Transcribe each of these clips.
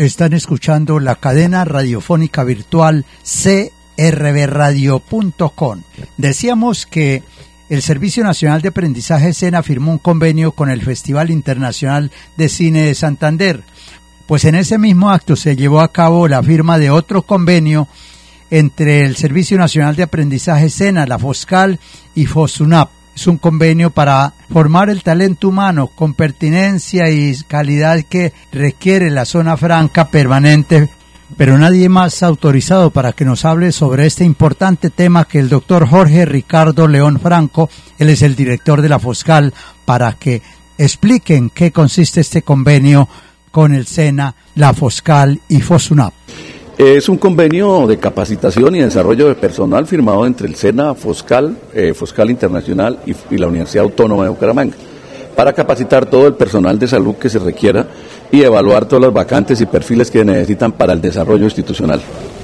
Están escuchando la cadena radiofónica virtual crbradio.com. Decíamos que el Servicio Nacional de Aprendizaje SENA firmó un convenio con el Festival Internacional de Cine de Santander. Pues en ese mismo acto se llevó a cabo la firma de otro convenio entre el Servicio Nacional de Aprendizaje SENA, la FOSCAL y FOSUNAP. Es un convenio para formar el talento humano con pertinencia y calidad que requiere la zona franca permanente pero nadie más autorizado para que nos hable sobre este importante tema que el doctor Jorge Ricardo León Franco, él es el director de la Foscal, para que expliquen qué consiste este convenio con el SENA, la Foscal y FOSUNAP. Es un convenio de capacitación y desarrollo de personal firmado entre el SENA, Foscal, eh, Foscal Internacional y, y la Universidad Autónoma de Bucaramanga para capacitar todo el personal de salud que se requiera y evaluar todas las vacantes y perfiles que necesitan para el desarrollo institucional.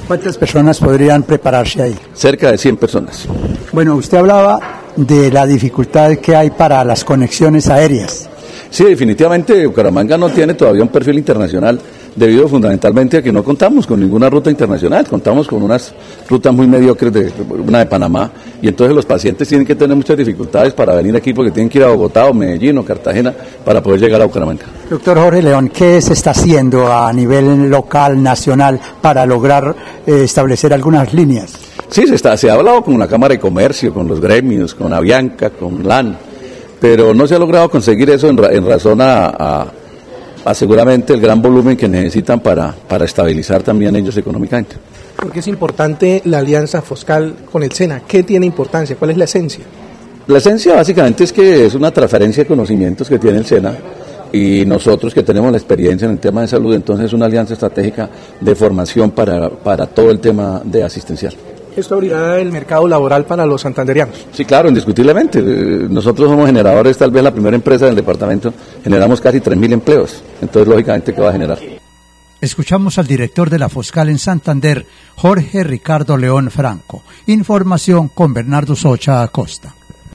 ¿Cuántas personas podrían prepararse ahí? Cerca de 100 personas. Bueno, usted hablaba de la dificultad que hay para las conexiones aéreas. Sí, definitivamente Bucaramanga no tiene todavía un perfil internacional debido fundamentalmente a que no contamos con ninguna ruta internacional, contamos con unas rutas muy mediocres, de una de Panamá, y entonces los pacientes tienen que tener muchas dificultades para venir aquí porque tienen que ir a Bogotá o Medellín o Cartagena para poder llegar a Bucaramanga. Doctor Jorge León, ¿qué se está haciendo a nivel local, nacional, para lograr eh, establecer algunas líneas? Sí, se, está, se ha hablado con la Cámara de Comercio, con los gremios, con Avianca, con LAN, pero no se ha logrado conseguir eso en, en razón a seguramente el gran volumen que necesitan para, para estabilizar también ellos económicamente. ¿Por qué es importante la alianza Foscal con el SENA? ¿Qué tiene importancia? ¿Cuál es la esencia? La esencia básicamente es que es una transferencia de conocimientos que tiene el SENA y nosotros que tenemos la experiencia en el tema de salud, entonces es una alianza estratégica de formación para, para todo el tema de asistencial. ¿Esto abrirá el mercado laboral para los santanderianos? Sí, claro, indiscutiblemente. Nosotros somos generadores, tal vez la primera empresa del departamento, generamos casi 3.000 empleos. Entonces, lógicamente, ¿qué va a generar? Escuchamos al director de la Foscal en Santander, Jorge Ricardo León Franco. Información con Bernardo Socha Acosta.